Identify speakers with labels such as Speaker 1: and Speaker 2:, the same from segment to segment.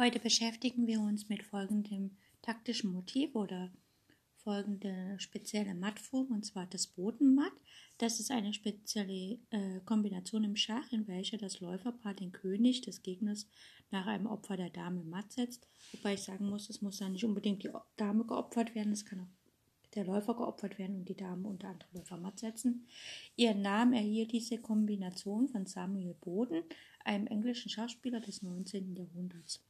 Speaker 1: Heute beschäftigen wir uns mit folgendem taktischen Motiv oder folgende spezielle Mattform, und zwar das Bodenmatt. Das ist eine spezielle äh, Kombination im Schach, in welcher das Läuferpaar den König des Gegners nach einem Opfer der Dame matt setzt. Wobei ich sagen muss, es muss dann nicht unbedingt die Dame geopfert werden, es kann auch der Läufer geopfert werden und die Dame unter andere Läufer matt setzen. Ihren Namen erhielt diese Kombination von Samuel Boden, einem englischen Schachspieler des 19. Jahrhunderts.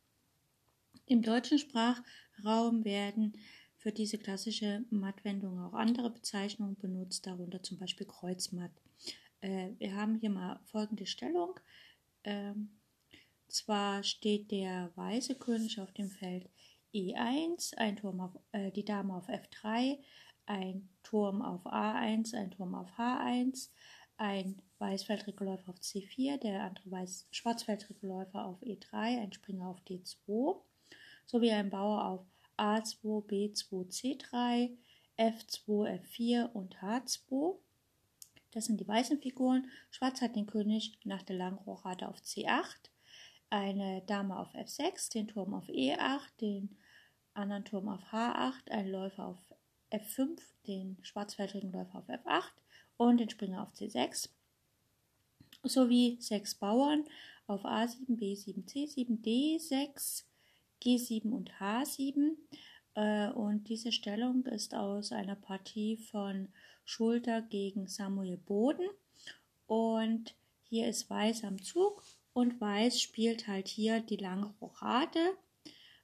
Speaker 1: Im deutschen Sprachraum werden für diese klassische Mattwendung auch andere Bezeichnungen benutzt, darunter zum Beispiel Kreuzmatt. Äh, wir haben hier mal folgende Stellung. Ähm, zwar steht der weiße König auf dem Feld E1, ein Turm auf, äh, die Dame auf F3, ein Turm auf A1, ein Turm auf H1, ein weißfeldriger Läufer auf C4, der andere weiß, schwarzfeldrige Läufer auf E3, ein Springer auf D2, sowie ein Bauer auf A2, B2, C3, F2, F4 und H2. Das sind die weißen Figuren. Schwarz hat den König nach der langen Rochade auf C8, eine Dame auf F6, den Turm auf E8, den anderen Turm auf H8, einen Läufer auf F5, den schwarzfeldrigen Läufer auf F8 und den Springer auf C6 sowie sechs Bauern auf A7, B7, C7, D6, G7 und H7. Äh, und diese Stellung ist aus einer Partie von Schulter gegen Samuel Boden. Und hier ist Weiß am Zug und Weiß spielt halt hier die lange Rochade,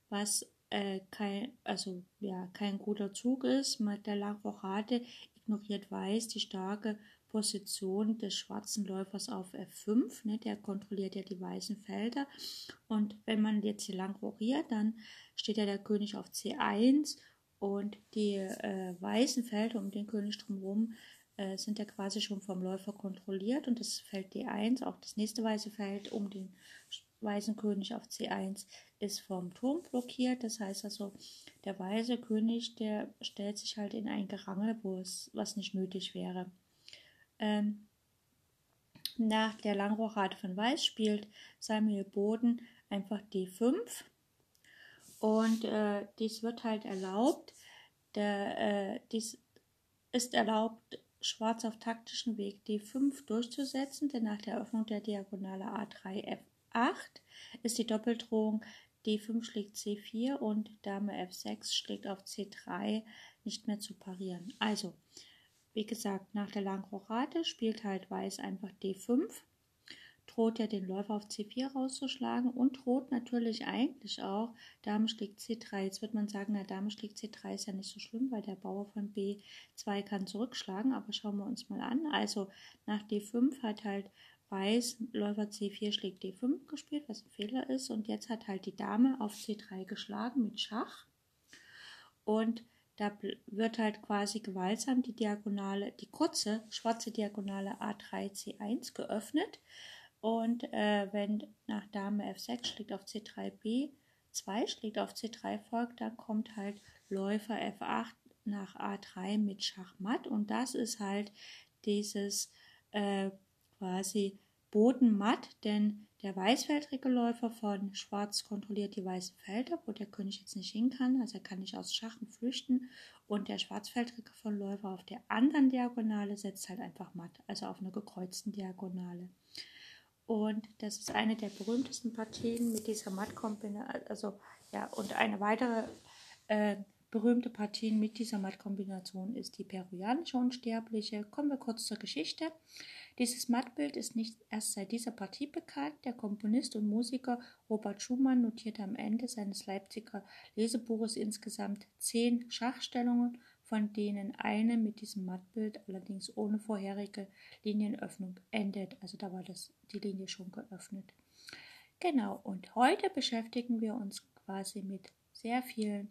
Speaker 1: was äh, kein, also, ja, kein guter Zug ist. Mit der langen Rochade ignoriert Weiß die starke Position des schwarzen Läufers auf F5. Ne, der kontrolliert ja die weißen Felder. Und wenn man jetzt hier lang rochiert, dann steht ja der König auf C1 und die äh, weißen Felder um den König drumherum äh, sind ja quasi schon vom Läufer kontrolliert und das Feld D1, auch das nächste weiße Feld um den weißen König auf C1 ist vom Turm blockiert. Das heißt also, der weiße König, der stellt sich halt in ein Gerangel, wo es was nicht nötig wäre. Ähm, nach der Langrochade von Weiß spielt Samuel Boden einfach D5 und äh, dies wird halt erlaubt. Der, äh, dies ist erlaubt, Schwarz auf taktischen Weg D5 durchzusetzen, denn nach der Eröffnung der Diagonale A3 F8 ist die Doppeldrohung D5 schlägt C4 und Dame F6 schlägt auf C3 nicht mehr zu parieren. Also wie gesagt, nach der langen Rochade spielt halt Weiß einfach D5, droht ja den Läufer auf C4 rauszuschlagen und droht natürlich eigentlich auch Dame schlägt C3. Jetzt wird man sagen, na Dame schlägt C3 ist ja nicht so schlimm, weil der Bauer von B2 kann zurückschlagen, aber schauen wir uns mal an. Also nach D5 hat halt Weiß Läufer C4 schlägt D5 gespielt, was ein Fehler ist und jetzt hat halt die Dame auf C3 geschlagen mit Schach und da wird halt quasi gewaltsam die Diagonale, die kurze schwarze Diagonale A3, C1 geöffnet. Und äh, wenn nach Dame F6 schlägt auf C3 B2 schlägt auf C3 folgt, dann kommt halt Läufer F8 nach A3 mit Schachmatt. Und das ist halt dieses äh, quasi Bodenmatt, denn der weißfeldrige Läufer von Schwarz kontrolliert die weißen Felder, wo der König jetzt nicht hin kann, also er kann nicht aus Schachen flüchten. Und der schwarzfeldrige von Läufer auf der anderen Diagonale setzt halt einfach matt, also auf einer gekreuzten Diagonale. Und das ist eine der berühmtesten Partien mit dieser Mattkombination, also ja, und eine weitere äh, berühmte Partie mit dieser Mattkombination ist die peruanische Unsterbliche. Kommen wir kurz zur Geschichte. Dieses Mattbild ist nicht erst seit dieser Partie bekannt. Der Komponist und Musiker Robert Schumann notierte am Ende seines Leipziger Lesebuches insgesamt zehn Schachstellungen, von denen eine mit diesem Mattbild allerdings ohne vorherige Linienöffnung endet. Also da war das, die Linie schon geöffnet. Genau, und heute beschäftigen wir uns quasi mit sehr vielen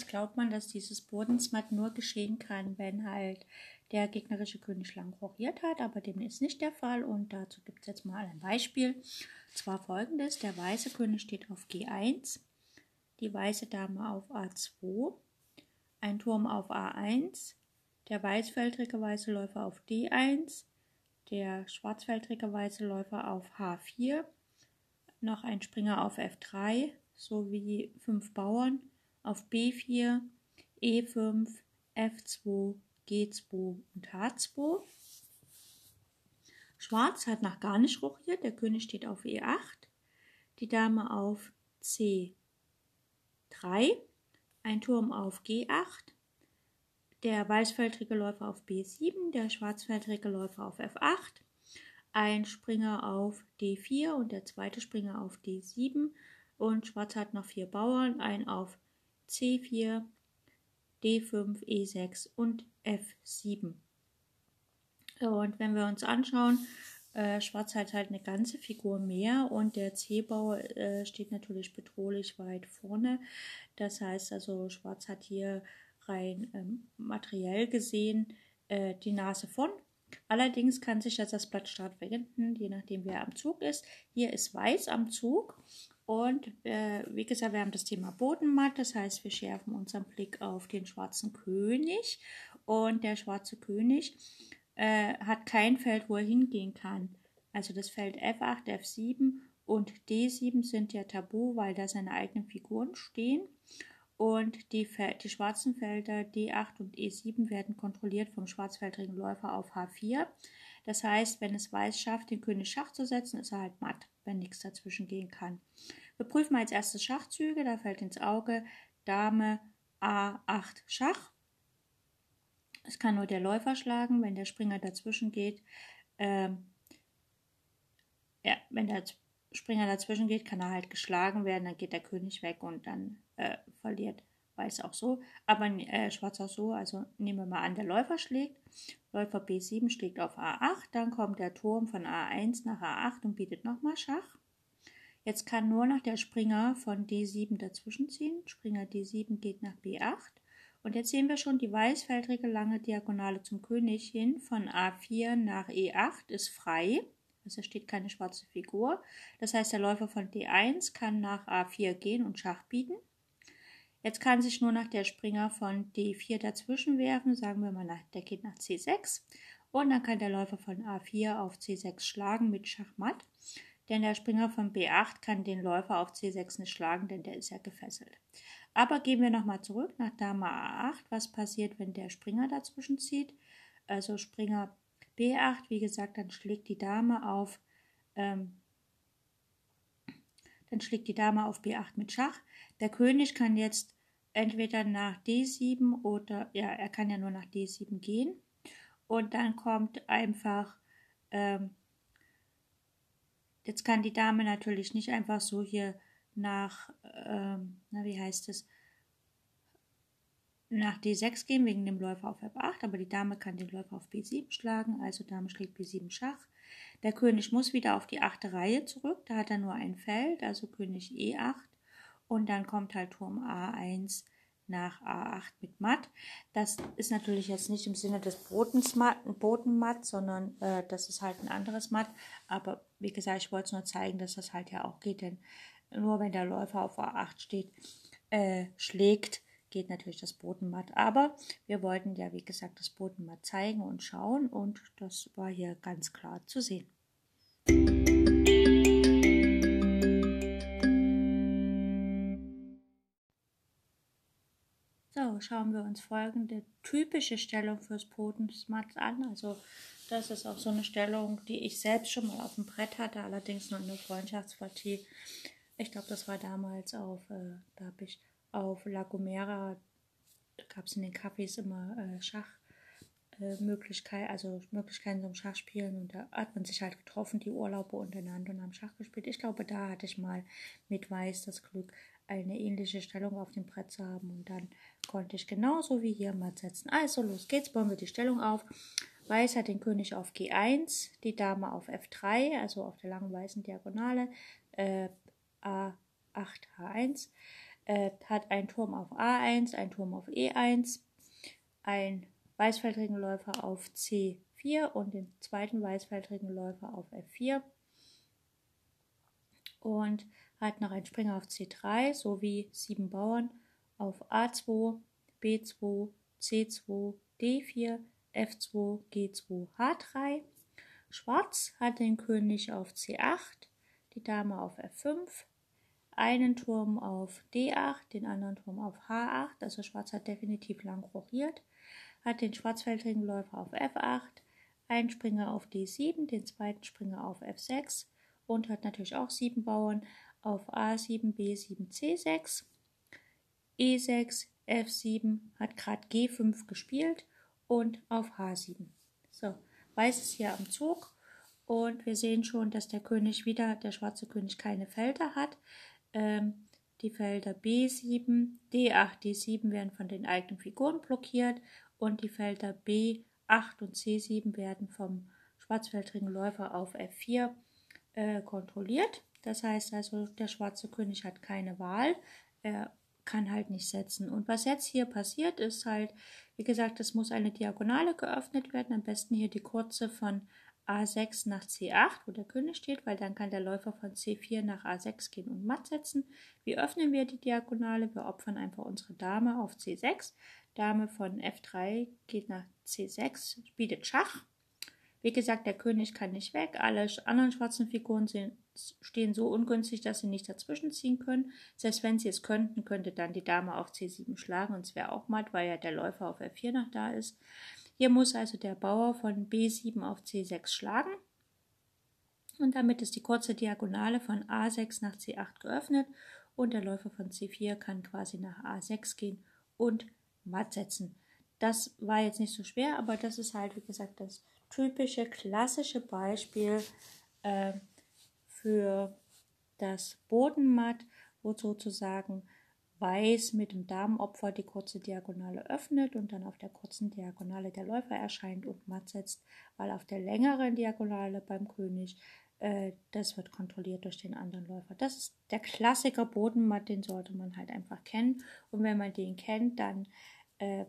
Speaker 1: Oftmals glaubt man, dass dieses Bodensmatt nur geschehen kann, wenn halt der gegnerische König lang rochiert hat, aber dem ist nicht der Fall und dazu gibt es jetzt mal ein Beispiel. Zwar folgendes, der weiße König steht auf G1, die weiße Dame auf A2, ein Turm auf A1, der weißfeldrige weiße Läufer auf D1, der schwarzfeldrige weiße Läufer auf H4, noch ein Springer auf F3 sowie fünf Bauern auf B4, E5, F2, G2 und H2. Schwarz hat nach gar nicht rochiert, der König steht auf E8, die Dame auf C3, ein Turm auf G8, der weißfeldrige Läufer auf B7, der schwarzfeldrige Läufer auf F8, ein Springer auf D4 und der zweite Springer auf D7 und Schwarz hat noch vier Bauern, ein auf C4, D5, E6 und F7. Und wenn wir uns anschauen, äh, Schwarz hat halt eine ganze Figur mehr und der C-Bau äh, steht natürlich bedrohlich weit vorne. Das heißt also, Schwarz hat hier rein ähm, materiell gesehen äh, die Nase von. Allerdings kann sich jetzt das Blatt stark wenden, je nachdem wer am Zug ist. Hier ist Weiß am Zug und äh, wie gesagt, wir haben das Thema Bodenmatt, das heißt, wir schärfen unseren Blick auf den schwarzen König. Und der schwarze König äh, hat kein Feld, wo er hingehen kann. Also das Feld F8, F7 und D7 sind ja tabu, weil da seine eigenen Figuren stehen. Und die, die schwarzen Felder D8 und E7 werden kontrolliert vom schwarzfeldrigen Läufer auf H4. Das heißt, wenn es Weiß schafft, den König Schach zu setzen, ist er halt matt, wenn nichts dazwischen gehen kann. Wir prüfen als erstes Schachzüge. Da fällt ins Auge Dame A8 Schach. Es kann nur der Läufer schlagen, wenn der Springer dazwischen geht. Ähm, ja, wenn der Springer dazwischen geht, kann er halt geschlagen werden, dann geht der König weg und dann äh, verliert Weiß auch so, aber äh, Schwarz auch so. Also nehmen wir mal an, der Läufer schlägt. Läufer B7 schlägt auf A8, dann kommt der Turm von A1 nach A8 und bietet nochmal Schach. Jetzt kann nur noch der Springer von D7 dazwischen ziehen. Springer D7 geht nach B8. Und jetzt sehen wir schon die weißfeldrige lange Diagonale zum König hin von A4 nach E8 ist frei. Also steht keine schwarze Figur. Das heißt, der Läufer von D1 kann nach A4 gehen und Schach bieten. Jetzt kann sich nur noch der Springer von D4 dazwischen werfen. Sagen wir mal, der geht nach C6. Und dann kann der Läufer von A4 auf C6 schlagen mit Schachmatt denn der Springer von B8 kann den Läufer auf C6 nicht schlagen, denn der ist ja gefesselt. Aber gehen wir nochmal zurück nach Dame A8. Was passiert, wenn der Springer dazwischen zieht? Also Springer B8, wie gesagt, dann schlägt die Dame auf, ähm, dann schlägt die Dame auf B8 mit Schach. Der König kann jetzt entweder nach D7 oder, ja, er kann ja nur nach D7 gehen. Und dann kommt einfach ähm, Jetzt kann die Dame natürlich nicht einfach so hier nach, ähm, na wie heißt es, nach D6 gehen wegen dem Läufer auf F8, aber die Dame kann den Läufer auf B7 schlagen, also Dame schlägt B7 Schach. Der König muss wieder auf die achte Reihe zurück, da hat er nur ein Feld, also König E8 und dann kommt halt Turm A1 nach A8 mit Matt. Das ist natürlich jetzt nicht im Sinne des Bodenmatt, sondern äh, das ist halt ein anderes Matt. Aber wie gesagt, ich wollte es nur zeigen, dass das halt ja auch geht, denn nur wenn der Läufer auf A8 steht, äh, schlägt, geht natürlich das Bodenmatt. Aber wir wollten ja, wie gesagt, das Bodenmatt zeigen und schauen und das war hier ganz klar zu sehen. Schauen wir uns folgende typische Stellung fürs Bodensmatz an. Also das ist auch so eine Stellung, die ich selbst schon mal auf dem Brett hatte, allerdings nur eine Freundschaftspartie. Ich glaube, das war damals auf, äh, da habe ich auf La Gomera, gab es in den Cafés immer äh, Schachmöglichkeiten, äh, also Möglichkeiten zum Schachspielen und da hat man sich halt getroffen, die Urlaube untereinander und haben Schach gespielt. Ich glaube, da hatte ich mal mit Weiß das Glück, eine ähnliche Stellung auf dem Brett zu haben und dann konnte ich genauso wie hier matt setzen. Also los geht's, bauen wir die Stellung auf. Weiß hat den König auf G1, die Dame auf F3, also auf der langen weißen Diagonale, äh, A8, H1. äh, hat einen Turm auf A1, einen Turm auf E1, ein Weißfeldringläufer auf C4 und den zweiten Weißfeldringläufer auf F4 und hat noch einen Springer auf C3 sowie sieben Bauern auf A2, B2, C2, D4, F2, G2, H3. Schwarz hat den König auf C8, die Dame auf F5, einen Turm auf D8, den anderen Turm auf H8, also Schwarz hat definitiv lang rochiert, hat den schwarzfeldrigen Läufer auf F8, einen Springer auf D7, den zweiten Springer auf F6 und hat natürlich auch sieben Bauern auf A7, B7, C6, E6, F7, hat gerade G5 gespielt und auf H7. So, Weiß ist hier am Zug und wir sehen schon, dass der König wieder, der schwarze König, keine Felder hat. Ähm, die Felder B7, D8, D7 werden von den eigenen Figuren blockiert und die Felder B8 und C7 werden vom schwarzfeldrigen Läufer auf F4 äh, kontrolliert. Das heißt also, der schwarze König hat keine Wahl. Er kann halt nicht setzen. Und was jetzt hier passiert, ist halt, wie gesagt, es muss eine Diagonale geöffnet werden. Am besten hier die kurze von A6 nach C8, wo der König steht, weil dann kann der Läufer von C4 nach A6 gehen und matt setzen. Wie öffnen wir die Diagonale? Wir opfern einfach unsere Dame auf C6. Dame von F3 geht nach C6, bietet Schach. Wie gesagt, der König kann nicht weg. Alle anderen schwarzen Figuren sind, stehen so ungünstig, dass sie nicht dazwischen ziehen können. Selbst wenn sie es könnten, könnte dann die Dame auf C7 schlagen und es wäre auch matt, weil ja der Läufer auf F4 noch da ist. Hier muss also der Bauer von B7 auf C6 schlagen. Und damit ist die kurze Diagonale von A6 nach C8 geöffnet und der Läufer von C4 kann quasi nach A6 gehen und matt setzen. Das war jetzt nicht so schwer, aber das ist halt, wie gesagt, das typische, klassische Beispiel äh, für das Bodenmatt, wo sozusagen Weiß mit dem Damenopfer die kurze Diagonale öffnet und dann auf der kurzen Diagonale der Läufer erscheint und matt setzt, weil auf der längeren Diagonale beim König äh, das wird kontrolliert durch den anderen Läufer. Das ist der Klassiker Bodenmatt, den sollte man halt einfach kennen und wenn man den kennt, dann äh,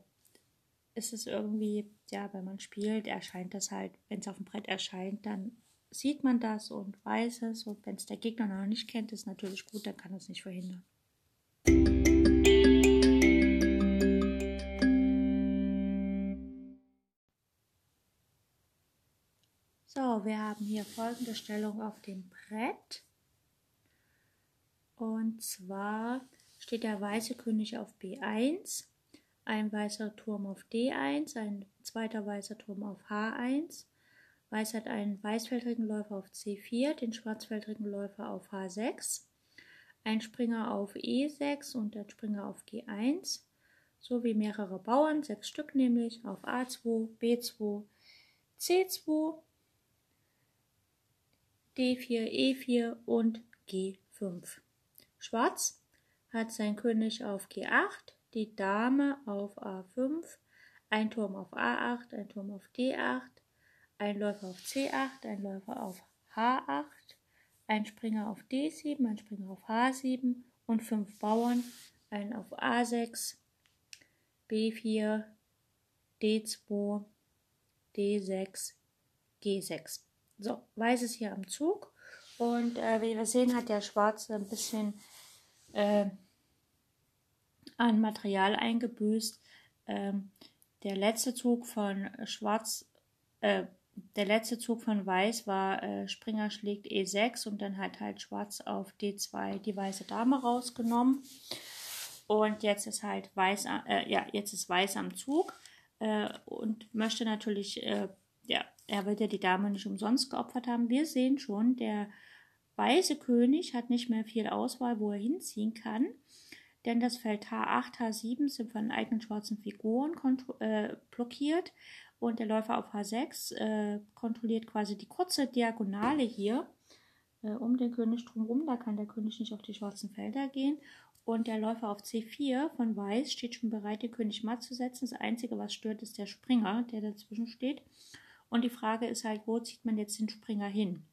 Speaker 1: ist es irgendwie, ja, wenn man spielt, erscheint das halt, wenn es auf dem Brett erscheint, dann sieht man das und weiß es. Und wenn es der Gegner noch nicht kennt, ist natürlich gut, dann kann es nicht verhindern. So, wir haben hier folgende Stellung auf dem Brett. Und zwar steht der weiße König auf B1 ein weißer Turm auf D1, ein zweiter weißer Turm auf H1. Weiß hat einen weißfeldrigen Läufer auf C4, den schwarzfeldrigen Läufer auf H6, ein Springer auf E6 und der Springer auf G1, sowie mehrere Bauern, sechs Stück nämlich, auf A2, B2, C2, D4, E4 und G5. Schwarz hat sein König auf G8, die Dame auf A5, ein Turm auf A8, ein Turm auf D8, ein Läufer auf C8, ein Läufer auf H8, ein Springer auf D7, ein Springer auf H7 und fünf Bauern, ein auf A6, B4, D2, D6, G6. So, Weiß ist hier am Zug und äh, wie wir sehen, hat der Schwarze ein bisschen äh, an Material eingebüßt. Ähm, der letzte Zug von Schwarz, äh, der letzte Zug von Weiß war äh, Springer schlägt E6 und dann hat halt Schwarz auf D2 die weiße Dame rausgenommen. Und jetzt ist halt Weiß, äh, ja, jetzt ist Weiß am Zug äh, und möchte natürlich, äh, ja, er will ja die Dame nicht umsonst geopfert haben. Wir sehen schon, der weiße König hat nicht mehr viel Auswahl, wo er hinziehen kann denn das Feld H8, H7 sind von eigenen schwarzen Figuren äh, blockiert und der Läufer auf H6 äh, kontrolliert quasi die kurze Diagonale hier äh, um den König drumherum. Da kann der König nicht auf die schwarzen Felder gehen. Und der Läufer auf C4 von Weiß steht schon bereit, den König matt zu setzen. Das Einzige, was stört, ist der Springer, der dazwischen steht. Und die Frage ist halt, wo zieht man jetzt den Springer hin?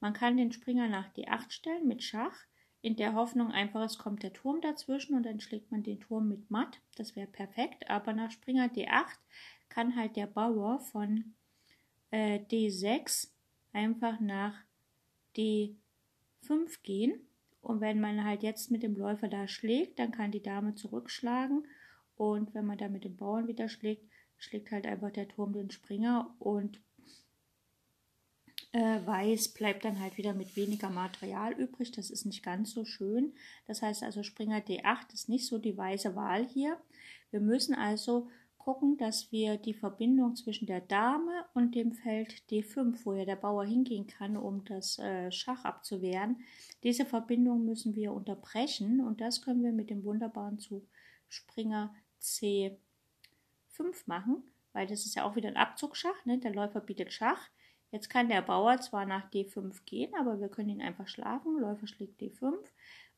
Speaker 1: Man kann den Springer nach D8 stellen mit Schach in der Hoffnung einfach, es kommt der Turm dazwischen und dann schlägt man den Turm mit matt. Das wäre perfekt. Aber nach Springer D8 kann halt der Bauer von äh, D6 einfach nach D5 gehen. Und wenn man halt jetzt mit dem Läufer da schlägt, dann kann die Dame zurückschlagen. Und wenn man da mit dem Bauern wieder schlägt, schlägt halt einfach der Turm den Springer und Weiß bleibt dann halt wieder mit weniger Material übrig. Das ist nicht ganz so schön. Das heißt also Springer D8 ist nicht so die weise Wahl hier. Wir müssen also gucken, dass wir die Verbindung zwischen der Dame und dem Feld D5, wo ja der Bauer hingehen kann, um das äh, Schach abzuwehren, diese Verbindung müssen wir unterbrechen und das können wir mit dem wunderbaren Zug Springer C5 machen, weil das ist ja auch wieder ein Abzugschach, ne? der Läufer bietet Schach. Jetzt kann der Bauer zwar nach D5 gehen, aber wir können ihn einfach schlagen. Läufer schlägt D5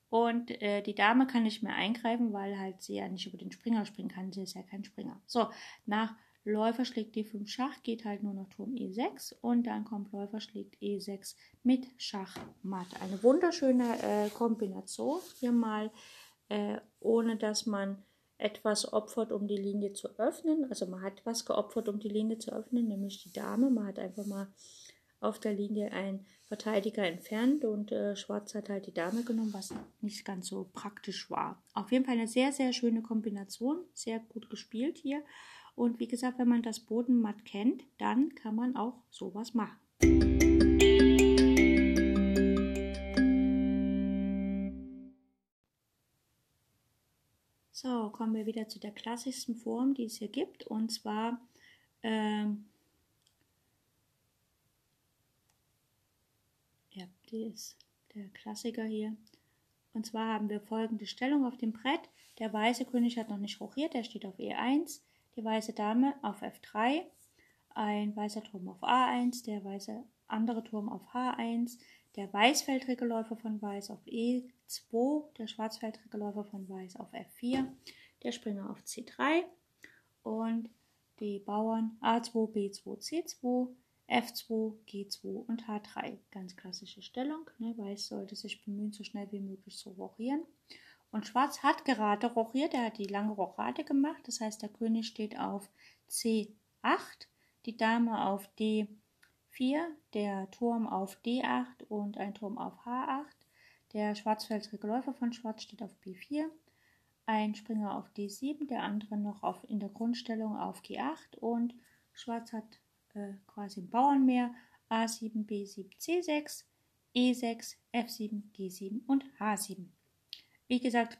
Speaker 1: und äh, die Dame kann nicht mehr eingreifen, weil halt sie ja nicht über den Springer springen kann. Sie ist ja kein Springer. So, nach Läufer schlägt D5 Schach, geht halt nur noch Turm E6 und dann kommt Läufer schlägt E6 mit Schach Matt. Eine wunderschöne äh, Kombination. Hier mal, äh, ohne dass man etwas opfert, um die Linie zu öffnen. Also man hat was geopfert, um die Linie zu öffnen, nämlich die Dame. Man hat einfach mal auf der Linie ein Verteidiger entfernt und äh, Schwarz hat halt die Dame genommen, was nicht ganz so praktisch war. Auf jeden Fall eine sehr, sehr schöne Kombination, sehr gut gespielt hier. Und wie gesagt, wenn man das Bodenmatt kennt, dann kann man auch sowas machen. So, kommen wir wieder zu der klassischsten Form, die es hier gibt. Und zwar ähm, Ja, die ist der Klassiker hier. Und zwar haben wir folgende Stellung auf dem Brett. Der weiße König hat noch nicht rochiert, der steht auf E1, die weiße Dame auf F3, ein weißer Turm auf A1, der weiße andere Turm auf H1, der weißfeldrige Läufer von Weiß auf E2, der schwarzfeldrige Läufer von Weiß auf F4, der Springer auf C3 und die Bauern A2, B2, C2, F2, G2 und H3. Ganz klassische Stellung. Ne? Weiß sollte sich bemühen, so schnell wie möglich zu rochieren. Und Schwarz hat gerade rochiert, er hat die lange Rochade gemacht. Das heißt, der König steht auf C8, die Dame auf D4, der Turm auf D8 und ein Turm auf H8. Der schwarzfeldrige Läufer von Schwarz steht auf B4, ein Springer auf D7, der andere noch auf, in der Grundstellung auf G8 und Schwarz hat äh, quasi im Bauernmeer A7, B7, C6, E6, F7, G7 und H7. Wie gesagt,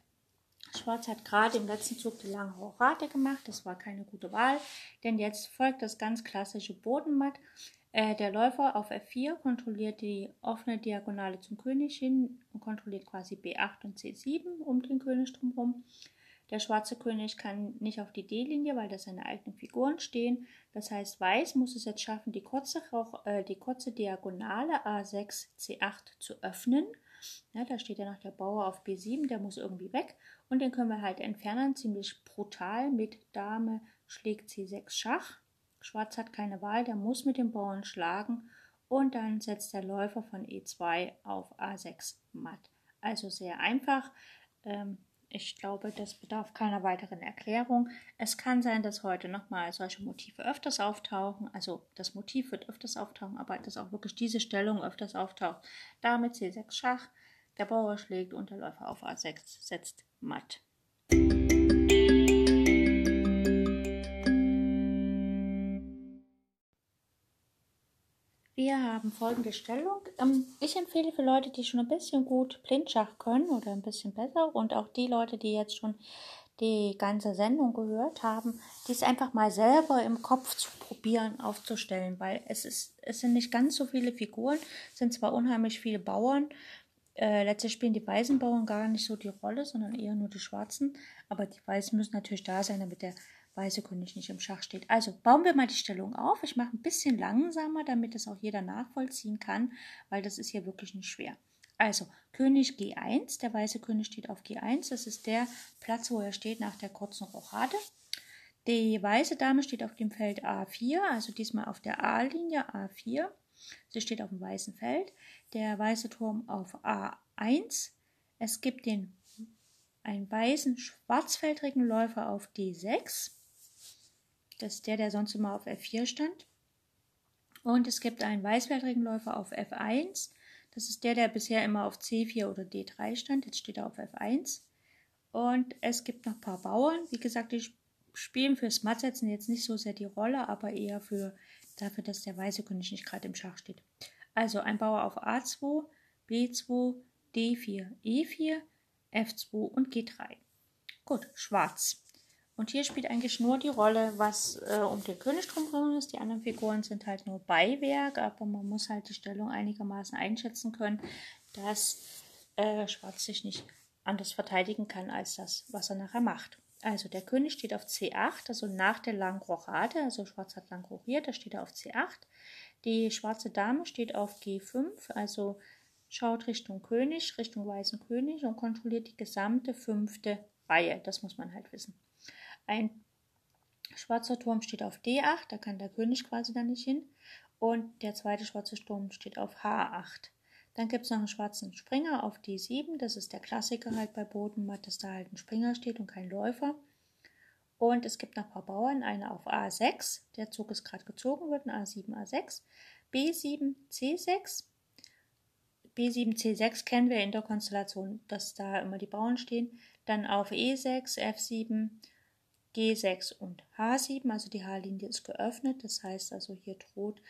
Speaker 1: Schwarz hat gerade im letzten Zug die lange Hochrate gemacht. Das war keine gute Wahl, denn jetzt folgt das ganz klassische Bodenmatt. Äh, der Läufer auf F4 kontrolliert die offene Diagonale zum König hin und kontrolliert quasi B8 und C7 um den König drumherum. Der schwarze König kann nicht auf die D-Linie, weil da seine eigenen Figuren stehen. Das heißt, Weiß muss es jetzt schaffen, die kurze, äh, die kurze Diagonale A6, C8 zu öffnen. Ja, da steht ja noch der Bauer auf B7, der muss irgendwie weg. Und den können wir halt entfernen, ziemlich brutal mit Dame schlägt C6 Schach. Schwarz hat keine Wahl, der muss mit dem Bauern schlagen. Und dann setzt der Läufer von E2 auf A6 matt. Also sehr einfach. Ähm, ich glaube, das bedarf keiner weiteren Erklärung. Es kann sein, dass heute nochmal solche Motive öfters auftauchen. Also das Motiv wird öfters auftauchen, aber dass auch wirklich diese Stellung öfters auftaucht. Damit C6 Schach, der Bauer schlägt und der Läufer auf A6 setzt matt. Wir haben folgende Stellung. Ähm, ich empfehle für Leute, die schon ein bisschen gut Blindschach können oder ein bisschen besser und auch die Leute, die jetzt schon die ganze Sendung gehört haben, dies einfach mal selber im Kopf zu probieren aufzustellen, weil es ist, es sind nicht ganz so viele Figuren, es sind zwar unheimlich viele Bauern, äh, letztlich spielen die weißen Bauern gar nicht so die Rolle, sondern eher nur die schwarzen, aber die weißen müssen natürlich da sein, damit der weiße König nicht im Schach steht. Also bauen wir mal die Stellung auf. Ich mache ein bisschen langsamer, damit es auch jeder nachvollziehen kann, weil das ist hier wirklich nicht schwer. Also König G1, der weiße König steht auf G1, das ist der Platz, wo er steht nach der kurzen Rochade. Die weiße Dame steht auf dem Feld A4, also diesmal auf der A-Linie A4. Sie steht auf dem weißen Feld. Der weiße Turm auf A1, Es gibt den einen weißen schwarzfeldrigen Läufer auf D6. Das ist der, der sonst immer auf F4 stand. Und es gibt einen weißfeldrigen Läufer auf F1. Das ist der, der bisher immer auf C4 oder D3 stand. Jetzt steht er auf F1. Und es gibt noch ein paar Bauern. Wie gesagt, die spielen fürs Mattsetzen jetzt nicht so sehr die Rolle, aber eher für dafür, dass der weiße König nicht gerade im Schach steht. Also ein Bauer auf A2, B2, D4, E4, F2 und G3. Gut, schwarz. Und hier spielt eigentlich nur die Rolle, was äh, um den König drumherum ist. Die anderen Figuren sind halt nur Beiwerk, aber man muss halt die Stellung einigermaßen einschätzen können, dass äh, Schwarz sich nicht anders verteidigen kann als das, was er nachher macht. Also der König steht auf C8, also nach der langen also Schwarz hat lang rochiert, da steht er auf C8. Die schwarze Dame steht auf G5, also schaut Richtung König, Richtung weißen König und kontrolliert die gesamte fünfte Reihe. Das muss man halt wissen. Ein schwarzer Turm steht auf D8, da kann der König quasi da nicht hin. Und der zweite schwarze Turm steht auf H8. Dann gibt es noch einen schwarzen Springer auf D7. Das ist der Klassiker halt bei Bodenmatt, dass da halt ein Springer steht und kein Läufer. Und es gibt noch ein paar Bauern, eine auf A6, der Zug ist gerade gezogen worden, A7, A6, B7, C6. B7, C6 kennen wir in der Konstellation, dass da immer die Bauern stehen. Dann auf E6, F7, G6 und H7, also die H-Linie ist geöffnet, das heißt also hier droht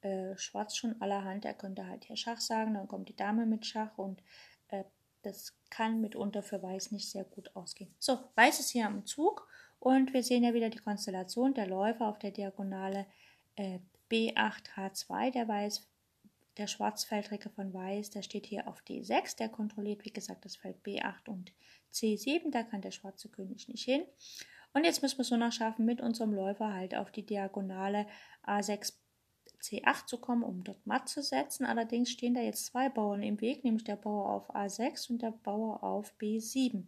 Speaker 1: äh, Schwarz schon allerhand, er könnte halt hier Schach sagen, dann kommt die Dame mit Schach und äh, das kann mitunter für Weiß nicht sehr gut ausgehen. So, Weiß ist hier am Zug und wir sehen ja wieder die Konstellation. Der Läufer auf der Diagonale äh, B8, H2, der Weiß, der Schwarzfeldrecke von Weiß, der steht hier auf D6, der kontrolliert wie gesagt das Feld B8 und C7, da kann der schwarze König nicht hin. Und jetzt müssen wir es nur noch schaffen, mit unserem Läufer halt auf die Diagonale A6 C8 zu kommen, um dort matt zu setzen. Allerdings stehen da jetzt zwei Bauern im Weg, nämlich der Bauer auf A6 und der Bauer auf B7.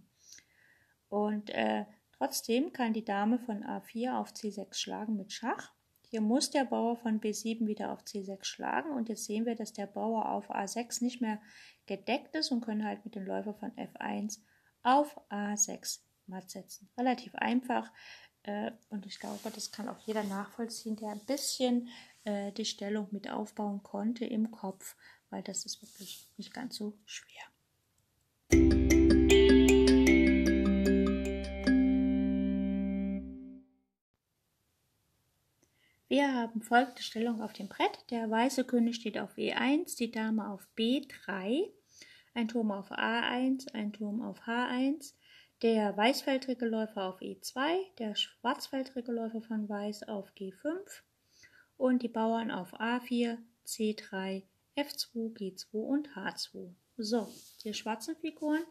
Speaker 1: Und äh, trotzdem kann die Dame von A4 auf C6 schlagen mit Schach. Hier muss der Bauer von B7 wieder auf C6 schlagen und jetzt sehen wir, dass der Bauer auf A6 nicht mehr gedeckt ist und können halt mit dem Läufer von F1 auf A6 matt setzen. Relativ einfach äh, und ich glaube, das kann auch jeder nachvollziehen, der ein bisschen äh, die Stellung mit aufbauen konnte im Kopf, weil das ist wirklich nicht ganz so schwer. Wir haben folgende Stellung auf dem Brett. Der weiße König steht auf E1, die Dame auf B3, ein Turm auf A1, ein Turm auf H1, der weißfeldrige Läufer auf E2, der schwarzfeldrige Läufer von Weiß auf G5 und die Bauern auf A4, C3, F2, G2 und H2. So, die schwarzen Figuren.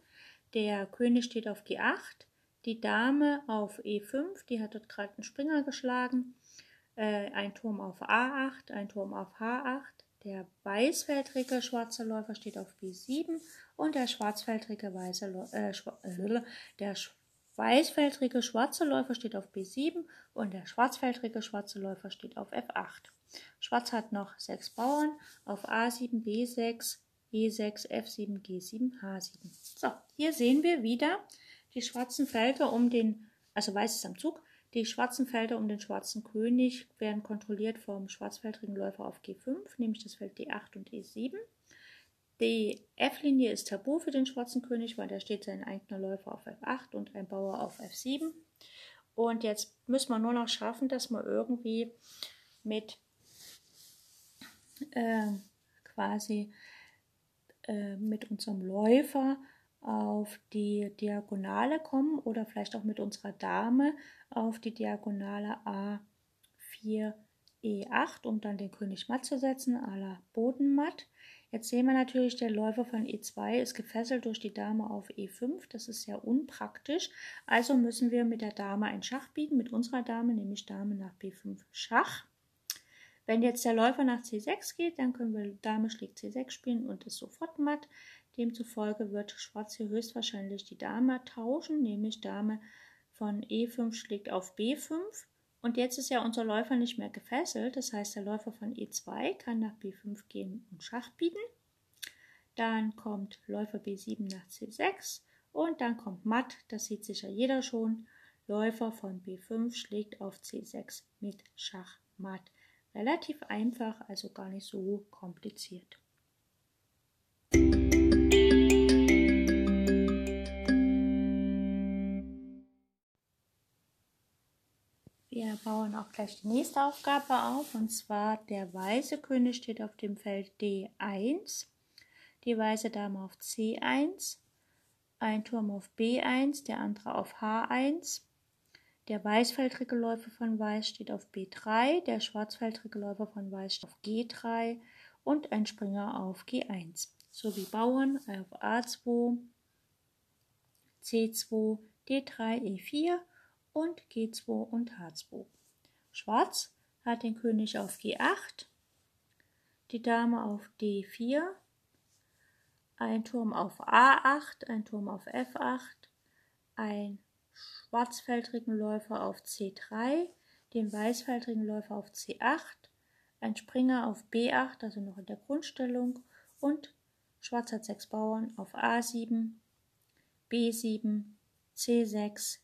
Speaker 1: Der König steht auf G8, die Dame auf E5, die hat dort gerade einen Springer geschlagen, äh, ein Turm auf A8, ein Turm auf H8, der weißfeldrige schwarze Läufer steht auf B7 und der schwarzfeldrige weiße äh, äh, der weißfeldrige schwarze Läufer steht auf B7 und der schwarzfeldrige schwarze Läufer steht auf F8. Schwarz hat noch sechs Bauern auf A7, B6, E6, F7, G7, H7. So, hier sehen wir wieder die schwarzen Felder um den, also weiß ist am Zug, die schwarzen Felder um den schwarzen König werden kontrolliert vom schwarzfeldrigen Läufer auf G5, nämlich das Feld D8 und E7. Die F-Linie ist tabu für den schwarzen König, weil da steht sein eigener Läufer auf F8 und ein Bauer auf F7. Und jetzt müssen wir nur noch schaffen, dass wir irgendwie mit äh, quasi äh, mit unserem Läufer auf die Diagonale kommen oder vielleicht auch mit unserer Dame auf die Diagonale A4, E8, um dann den König matt zu setzen, à la Bodenmatt. Jetzt sehen wir natürlich, der Läufer von E2 ist gefesselt durch die Dame auf E5. Das ist sehr unpraktisch. Also müssen wir mit der Dame ein Schach bieten, mit unserer Dame, nämlich Dame nach B5 Schach. Wenn jetzt der Läufer nach C6 geht, dann können wir Dame schlägt C6 spielen und ist sofort matt. Demzufolge wird Schwarz hier höchstwahrscheinlich die Dame tauschen, nämlich Dame von E5 schlägt auf B5. Und jetzt ist ja unser Läufer nicht mehr gefesselt, das heißt der Läufer von E2 kann nach B5 gehen und Schach bieten. Dann kommt Läufer B7 nach C6 und dann kommt Matt, das sieht sicher jeder schon. Läufer von B5 schlägt auf C6 mit Schach Matt. Relativ einfach, also gar nicht so kompliziert. Wir bauen auch gleich die nächste Aufgabe auf und zwar der weiße König steht auf dem Feld D1, die weiße Dame auf C1, ein Turm auf B1, der andere auf H1, der weißfeldrige Läufer von Weiß steht auf B3, der schwarzfeldrige Läufer von Weiß steht auf G3 und ein Springer auf G1, sowie Bauern auf A2, C2, D3, E4 und G2 und H2. Schwarz hat den König auf G8, die Dame auf D4, ein Turm auf A8, ein Turm auf F8, ein schwarzfeldrigen Läufer auf C3, den weißfeldrigen Läufer auf C8, ein Springer auf B8, also noch in der Grundstellung, und Schwarz hat sechs Bauern auf A7, B7, C6,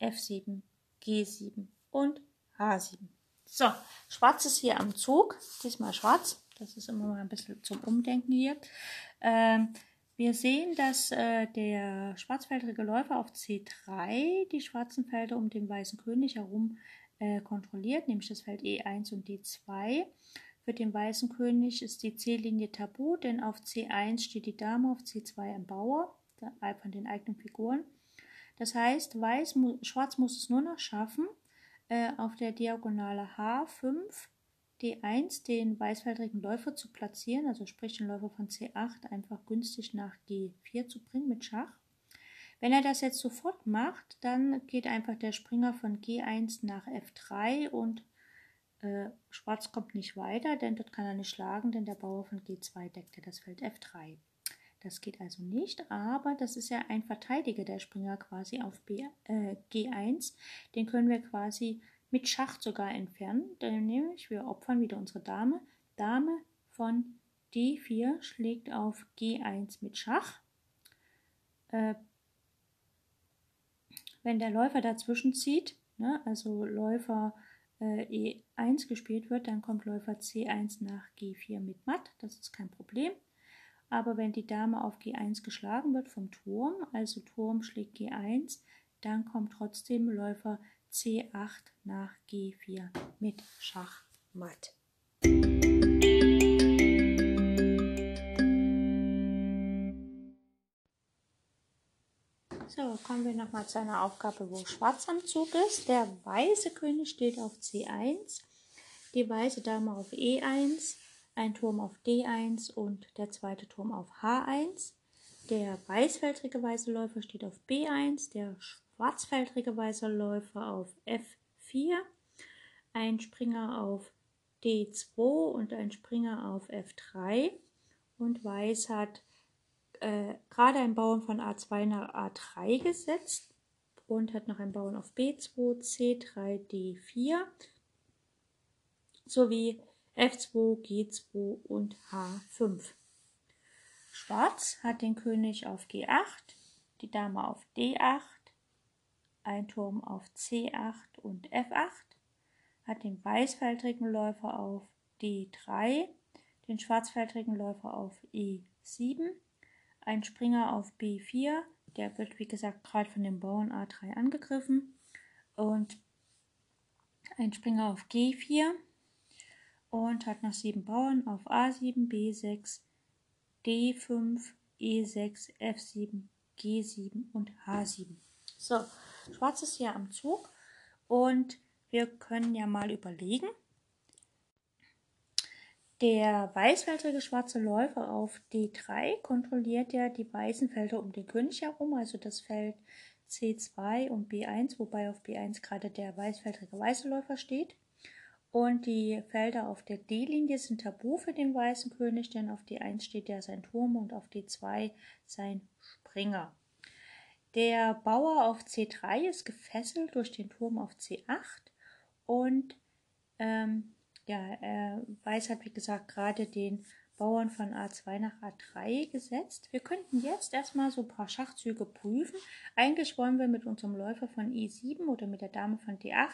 Speaker 1: F7, G7 und H7. So, Schwarz ist hier am Zug, diesmal schwarz. Das ist immer mal ein bisschen zum Umdenken hier. Ähm, wir sehen, dass äh, der schwarzfeldrige Läufer auf C3 die schwarzen Felder um den weißen König herum äh, kontrolliert, nämlich das Feld E1 und D2. Für den weißen König ist die C-Linie tabu, denn auf C1 steht die Dame, auf C2 ein Bauer von den eigenen Figuren. Das heißt, Weiß, Schwarz muss es nur noch schaffen, äh, auf der Diagonale H5 D1 den weißfeldrigen Läufer zu platzieren, also sprich den Läufer von C8 einfach günstig nach G4 zu bringen mit Schach. Wenn er das jetzt sofort macht, dann geht einfach der Springer von G1 nach F3 und äh, Schwarz kommt nicht weiter, denn dort kann er nicht schlagen, denn der Bauer von G2 deckt ja das Feld F3. Das geht also nicht, aber das ist ja ein Verteidiger der Springer quasi auf B, äh, G1. Den können wir quasi mit Schach sogar entfernen. Dann nämlich wir opfern wieder unsere Dame. Dame von D4 schlägt auf G1 mit Schach. Äh, wenn der Läufer dazwischen zieht, ne, also Läufer äh, E1 gespielt wird, dann kommt Läufer C1 nach G4 mit Matt. Das ist kein Problem. Aber wenn die Dame auf G1 geschlagen wird vom Turm, also Turm schlägt G1, dann kommt trotzdem Läufer C8 nach G4 mit Schachmatt. So, kommen wir nochmal zu einer Aufgabe, wo Schwarz am Zug ist. Der weiße König steht auf C1, die weiße Dame auf E1, ein Turm auf D1 und der zweite Turm auf H1. Der weißfeldrige weiße Läufer steht auf B1, der schwarzfeldrige weiße Läufer auf F4, ein Springer auf D2 und ein Springer auf F3 und Weiß hat äh, gerade einen Bauern von A2 nach A3 gesetzt und hat noch einen Bauern auf B2, C3, D4 sowie F2, G2 und H5. Schwarz hat den König auf G8, die Dame auf D8, ein Turm auf C8 und F8, hat den weißfeldrigen Läufer auf D3, den schwarzfeldrigen Läufer auf E7, ein Springer auf B4, der wird wie gesagt gerade von dem Bauern A3 angegriffen und ein Springer auf G4, und hat noch sieben Bauern auf A7, B6, D5, E6, F7, G7 und H7. So, Schwarz ist hier am Zug und wir können ja mal überlegen. Der weißfeldrige schwarze Läufer auf D3 kontrolliert ja die weißen Felder um den König herum, also das Feld C2 und B1, wobei auf B1 gerade der weißfeldrige weiße Läufer steht. Und die Felder auf der D-Linie sind tabu für den weißen König, denn auf D1 steht ja sein Turm und auf D2 sein Springer. Der Bauer auf C3 ist gefesselt durch den Turm auf C8 und ähm, ja, äh, Weiß hat wie gesagt gerade den Bauern von A2 nach A3 gesetzt. Wir könnten jetzt erstmal so ein paar Schachzüge prüfen. Eigentlich wollen wir mit unserem Läufer von E7 oder mit der Dame von D8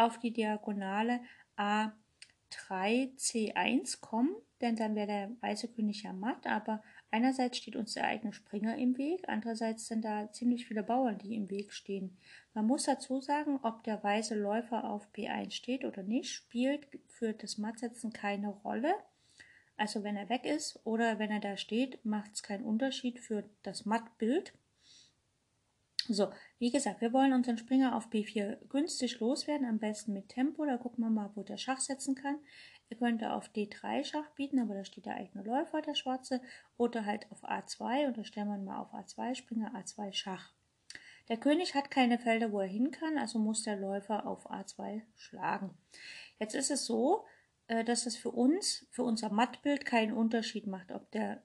Speaker 1: auf die Diagonale A3 C1 kommen, denn dann wäre der weiße König ja matt, aber einerseits steht uns der eigene Springer im Weg, andererseits sind da ziemlich viele Bauern, die im Weg stehen. Man muss dazu sagen, ob der weiße Läufer auf B1 steht oder nicht, spielt für das Mattsetzen keine Rolle. Also wenn er weg ist oder wenn er da steht, macht es keinen Unterschied für das Mattbild. So, wie gesagt, wir wollen unseren Springer auf B4 günstig loswerden, am besten mit Tempo. Da gucken wir mal, wo der Schach setzen kann. Er könnte auf D3 Schach bieten, aber da steht der eigene Läufer, der schwarze, oder halt auf A2 und da stellen wir mal auf A2, Springer A2 Schach. Der König hat keine Felder, wo er hin kann, also muss der Läufer auf A2 schlagen. Jetzt ist es so, dass es für uns, für unser Mattbild keinen Unterschied macht, ob der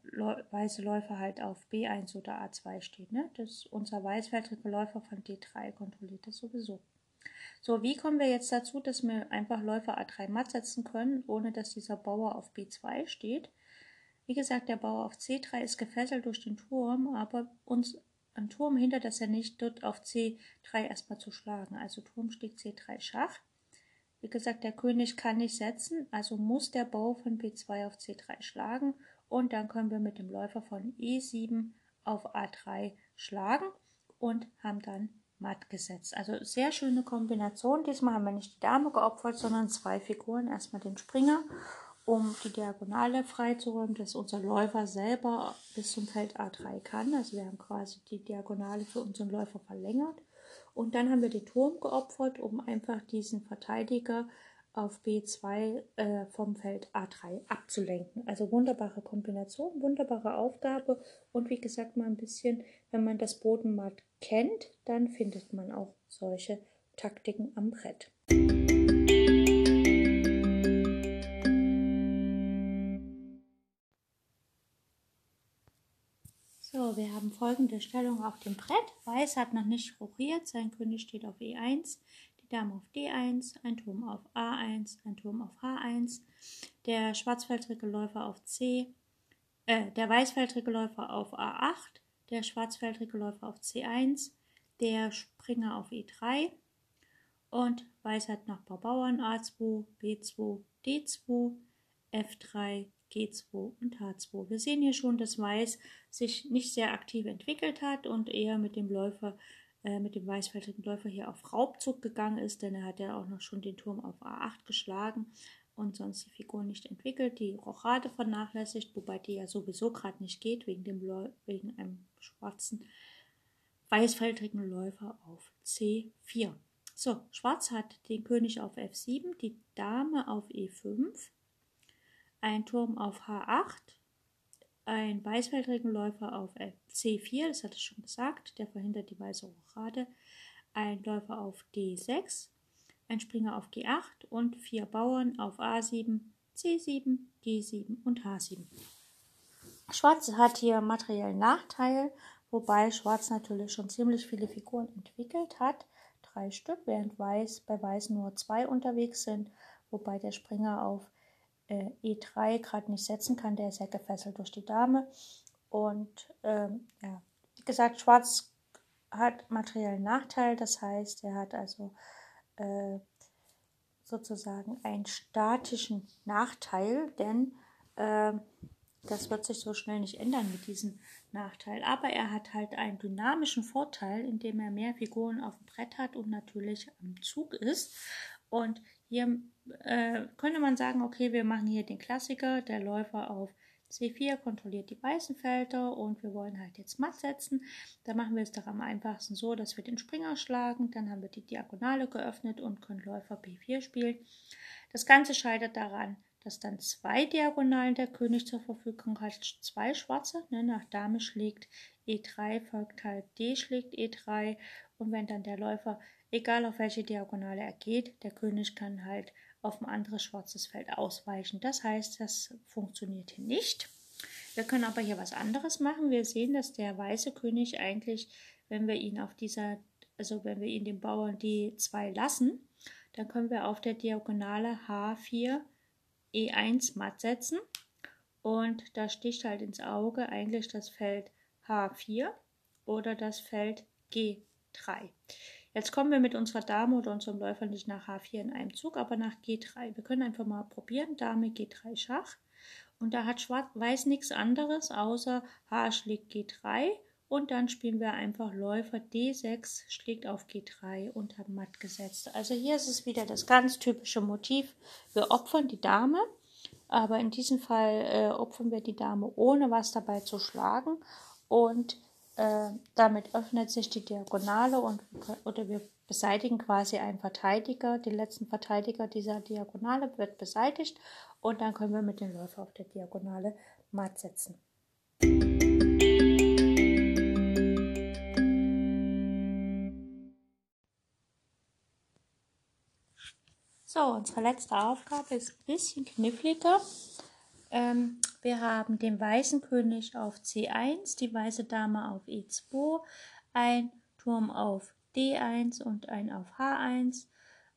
Speaker 1: weiße Läufer halt auf B1 oder A2 steht. Ne? Das, unser weißfeldrige Läufer von D3 kontrolliert das sowieso. So, wie kommen wir jetzt dazu, dass wir einfach Läufer A3 matt setzen können, ohne dass dieser Bauer auf B2 steht? Wie gesagt, der Bauer auf C3 ist gefesselt durch den Turm, aber uns ein Turm hindert das ja nicht, dort auf C3 erstmal zu schlagen. Also Turm schlägt C3 Schach. Wie gesagt, der König kann nicht setzen, also muss der Bau von B2 auf C3 schlagen und dann können wir mit dem Läufer von E7 auf A3 schlagen und haben dann matt gesetzt. Also sehr schöne Kombination. Diesmal haben wir nicht die Dame geopfert, sondern zwei Figuren. Erstmal den Springer um die Diagonale freizuräumen, dass unser Läufer selber bis zum Feld A3 kann. Also wir haben quasi die Diagonale für unseren Läufer verlängert. Und dann haben wir den Turm geopfert, um einfach diesen Verteidiger auf B2 äh, vom Feld A3 abzulenken. Also wunderbare Kombination, wunderbare Aufgabe und wie gesagt mal ein bisschen, wenn man das Bodenmatt kennt, dann findet man auch solche Taktiken am Brett. Wir haben folgende Stellung auf dem Brett. Weiß hat noch nicht rochiert, sein König steht auf E1, die Dame auf D1, ein Turm auf A1, ein Turm auf H1, der schwarzfeldrige Läufer auf C, äh, der weißfeldrige Läufer auf A8, der schwarzfeldrige Läufer auf C1, der Springer auf E3 und Weiß hat noch ein paar Bauern A2, B2, D2, F3, G2 und H2. Wir sehen hier schon, dass Weiß sich nicht sehr aktiv entwickelt hat und eher mit dem Läufer, äh, mit dem weißfeldigen Läufer hier auf Raubzug gegangen ist, denn er hat ja auch noch schon den Turm auf A8 geschlagen und sonst die Figur nicht entwickelt, die Rochade vernachlässigt, wobei die ja sowieso gerade nicht geht, wegen, dem wegen einem schwarzen weißfeldrigen Läufer auf C4. So, Schwarz hat den König auf F7, die Dame auf E5, ein Turm auf H8, ein Weißfeldregenläufer auf C4, das hatte ich schon gesagt, der verhindert die weiße Rochade, ein Läufer auf D6, ein Springer auf G8 und vier Bauern auf A7, C7, D7 und H7. Schwarz hat hier materiellen Nachteil, wobei Schwarz natürlich schon ziemlich viele Figuren entwickelt hat, drei Stück, während Weiß bei Weiß nur zwei unterwegs sind, wobei der Springer auf äh, E3 gerade nicht setzen kann, der ist ja gefesselt durch die Dame. Und ähm, ja, wie gesagt, Schwarz hat materiellen Nachteil, das heißt, er hat also äh, sozusagen einen statischen Nachteil, denn äh, das wird sich so schnell nicht ändern mit diesem Nachteil. Aber er hat halt einen dynamischen Vorteil, indem er mehr Figuren auf dem Brett hat und natürlich am Zug ist. Und hier äh, könnte man sagen, okay, wir machen hier den Klassiker, der Läufer auf C4 kontrolliert die weißen Felder und wir wollen halt jetzt matt setzen. Da machen wir es doch am einfachsten so, dass wir den Springer schlagen, dann haben wir die Diagonale geöffnet und können Läufer B4 spielen. Das Ganze scheitert daran, dass dann zwei Diagonalen der König zur Verfügung hat, zwei schwarze, ne, nach Dame schlägt E3, folgt halt D schlägt E3 und wenn dann der Läufer Egal auf welche Diagonale er geht, der König kann halt auf ein anderes schwarzes Feld ausweichen. Das heißt, das funktioniert hier nicht. Wir können aber hier was anderes machen. Wir sehen, dass der weiße König eigentlich, wenn wir ihn auf dieser, also wenn wir ihn dem Bauern D2 lassen, dann können wir auf der Diagonale H4 E1 matt setzen Und da sticht halt ins Auge eigentlich das Feld H4 oder das Feld G3. Jetzt kommen wir mit unserer Dame oder unserem Läufer nicht nach H4 in einem Zug, aber nach G3. Wir können einfach mal probieren, Dame G3 Schach. Und da hat Schwarz-Weiß nichts anderes, außer H schlägt G3 und dann spielen wir einfach Läufer D6 schlägt auf G3 und haben matt gesetzt. Also hier ist es wieder das ganz typische Motiv. Wir opfern die Dame, aber in diesem Fall äh, opfern wir die Dame ohne was dabei zu schlagen und äh, damit öffnet sich die Diagonale und oder wir beseitigen quasi einen Verteidiger. Den letzten Verteidiger dieser Diagonale wird beseitigt und dann können wir mit dem Läufer auf der Diagonale matt setzen. So, unsere letzte Aufgabe ist ein bisschen kniffliger. Ähm, wir haben den weißen König auf C1, die weiße Dame auf E2, ein Turm auf D1 und ein auf H1,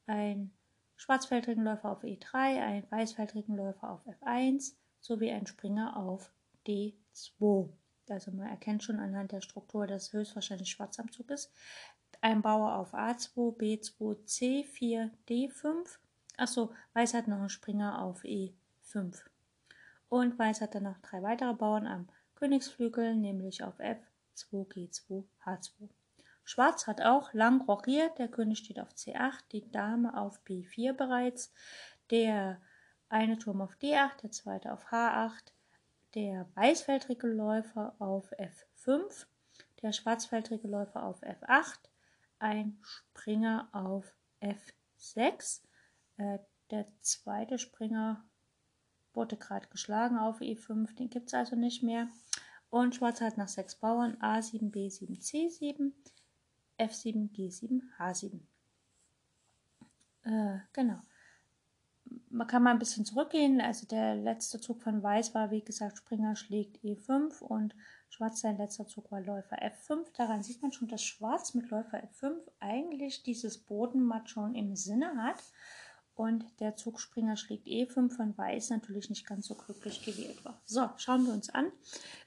Speaker 1: ein schwarzfeldrigen Läufer auf E3, ein weißfeldrigen Läufer auf F1 sowie ein Springer auf D2. Also man erkennt schon anhand der Struktur, dass höchstwahrscheinlich schwarz am Zug ist. Ein Bauer auf A2, B2, C4, D5. Achso, Weiß hat noch einen Springer auf E5. Und Weiß hat dann noch drei weitere Bauern am Königsflügel, nämlich auf F2, G2, H2. Schwarz hat auch lang rochiert, der König steht auf C8, die Dame auf B4 bereits, der eine Turm auf D8, der zweite auf H8, der weißfeldrige Läufer auf F5, der schwarzfeldrige Läufer auf F8, ein Springer auf F6, äh, der zweite Springer wurde gerade geschlagen auf E5, den gibt es also nicht mehr. Und Schwarz hat nach sechs Bauern A7, B7, C7, F7, G7, H7. Äh, genau. Man kann mal ein bisschen zurückgehen. Also der letzte Zug von Weiß war, wie gesagt, Springer schlägt E5 und Schwarz sein letzter Zug war Läufer F5. Daran sieht man schon, dass Schwarz mit Läufer F5 eigentlich dieses Bodenmatt schon im Sinne hat und der Zugspringer schlägt E5 von Weiß natürlich nicht ganz so glücklich gewählt war. So, schauen wir uns an.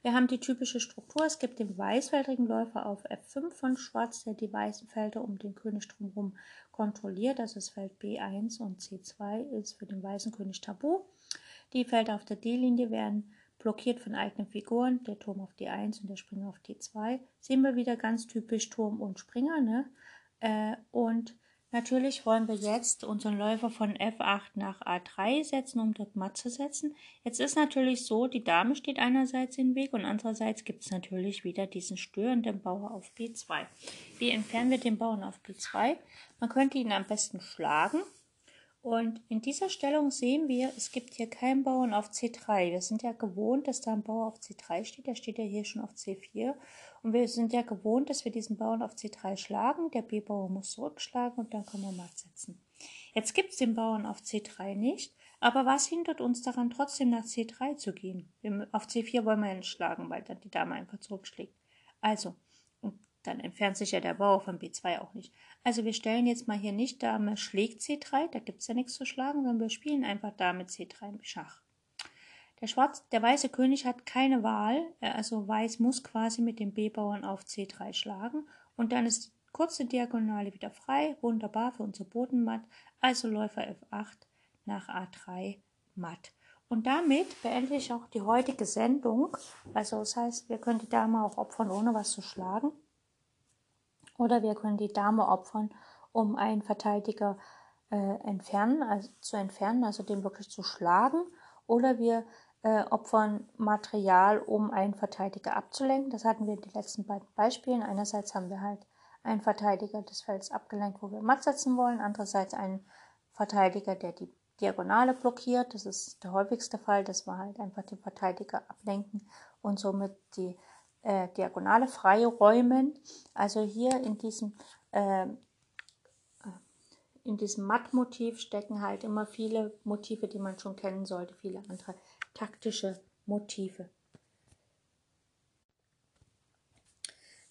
Speaker 1: Wir haben die typische Struktur. Es gibt den weißfeldrigen Läufer auf F5 von Schwarz, der die weißen Felder um den König drumherum kontrolliert. Das ist Feld B1 und C2 ist für den weißen König tabu. Die Felder auf der D-Linie werden blockiert von eigenen Figuren, der Turm auf D1 und der Springer auf D2. Sehen wir wieder ganz typisch Turm und Springer. Ne? Äh, und Natürlich wollen wir jetzt unseren Läufer von F8 nach A3 setzen, um dort matt zu setzen. Jetzt ist natürlich so, die Dame steht einerseits im Weg und andererseits gibt es natürlich wieder diesen störenden Bauer auf B2. Wie entfernen wir den Bauern auf B2? Man könnte ihn am besten schlagen. Und in dieser Stellung sehen wir, es gibt hier keinen Bauern auf C3. Wir sind ja gewohnt, dass da ein Bauer auf C3 steht. Der steht ja hier schon auf C4. Und wir sind ja gewohnt, dass wir diesen Bauern auf C3 schlagen. Der B-Bauer muss zurückschlagen und dann können wir matt setzen. Jetzt gibt es den Bauern auf C3 nicht, aber was hindert uns daran, trotzdem nach C3 zu gehen? auf C4 wollen wir nicht schlagen, weil dann die Dame einfach zurückschlägt. Also, und dann entfernt sich ja der Bauer von B2 auch nicht. Also wir stellen jetzt mal hier nicht Dame schlägt C3, da gibt es ja nichts zu schlagen, sondern wir spielen einfach Dame C3 im Schach. Der, Schwarz, der weiße König hat keine Wahl, also Weiß muss quasi mit dem B-Bauern auf C3 schlagen und dann ist die kurze Diagonale wieder frei, wunderbar für unser Bodenmatt, also Läufer F8 nach A3 matt. Und damit beende ich auch die heutige Sendung. Also das heißt, wir können die Dame auch opfern, ohne was zu schlagen. Oder wir können die Dame opfern, um einen Verteidiger äh, entfernen, also zu entfernen, also den wirklich zu schlagen. Oder wir äh, opfern Material, um einen Verteidiger abzulenken. Das hatten wir in den letzten beiden Beispielen. Einerseits haben wir halt einen Verteidiger des Felds abgelenkt, wo wir matt setzen wollen. Andererseits einen Verteidiger, der die Diagonale blockiert. Das ist der häufigste Fall, dass wir halt einfach den Verteidiger ablenken und somit die äh, Diagonale freiräumen. Also hier in diesem äh, in diesem Mattmotiv stecken halt immer viele Motive, die man schon kennen sollte, viele andere taktische Motive.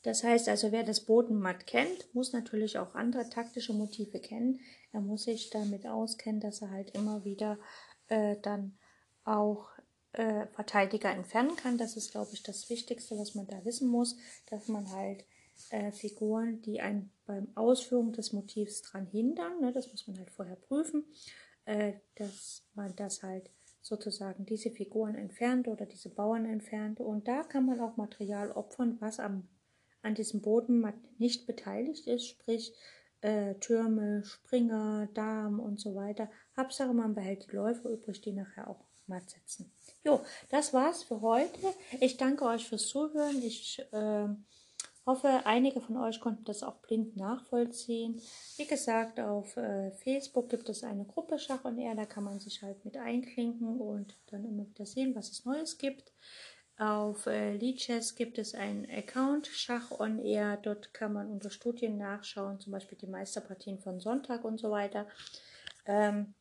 Speaker 1: Das heißt also, wer das Bodenmatt kennt, muss natürlich auch andere taktische Motive kennen. Er muss sich damit auskennen, dass er halt immer wieder äh, dann auch äh, Verteidiger entfernen kann. Das ist, glaube ich, das Wichtigste, was man da wissen muss, dass man halt äh, Figuren, die einen beim Ausführen des Motivs dran hindern, ne, das muss man halt vorher prüfen, äh, dass man das halt sozusagen diese Figuren entfernt oder diese Bauern entfernt. Und da kann man auch Material opfern, was am, an diesem Boden nicht beteiligt ist, sprich äh, Türme, Springer, Darm und so weiter. Hauptsache man behält die Läufer übrig, die nachher auch matt setzen. Jo, das war's für heute. Ich danke euch fürs Zuhören. Ich äh, hoffe, einige von euch konnten das auch blind nachvollziehen. Wie gesagt, auf äh, Facebook gibt es eine Gruppe Schach und Air, da kann man sich halt mit einklinken und dann immer wieder sehen, was es Neues gibt. Auf äh, Lichess gibt es einen Account Schach on Air. Dort kann man unter Studien nachschauen, zum Beispiel die Meisterpartien von Sonntag und so weiter. Ähm,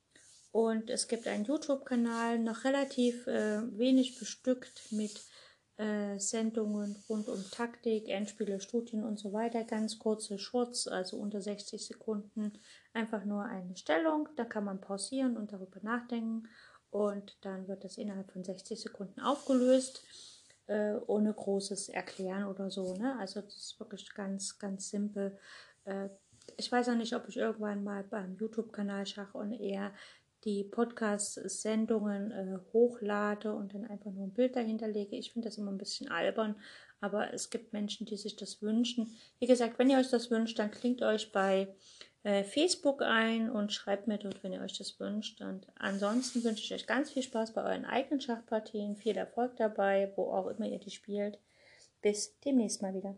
Speaker 1: und es gibt einen YouTube-Kanal, noch relativ äh, wenig bestückt mit äh, Sendungen rund um Taktik, Endspiele, Studien und so weiter. Ganz kurze Shorts, also unter 60 Sekunden. Einfach nur eine Stellung, da kann man pausieren und darüber nachdenken. Und dann wird das innerhalb von 60 Sekunden aufgelöst äh, ohne großes Erklären oder so. Ne? Also das ist wirklich ganz, ganz simpel. Äh, ich weiß auch nicht, ob ich irgendwann mal beim YouTube-Kanal Schach und eher die Podcast-Sendungen äh, hochlade und dann einfach nur ein Bild dahinter lege. Ich finde das immer ein bisschen albern, aber es gibt Menschen, die sich das wünschen. Wie gesagt, wenn ihr euch das wünscht, dann klingt euch bei äh, Facebook ein und schreibt mir dort, wenn ihr euch das wünscht. Und ansonsten wünsche ich euch ganz viel Spaß bei euren eigenen Schachpartien, viel Erfolg dabei, wo auch immer ihr die spielt. Bis demnächst mal wieder.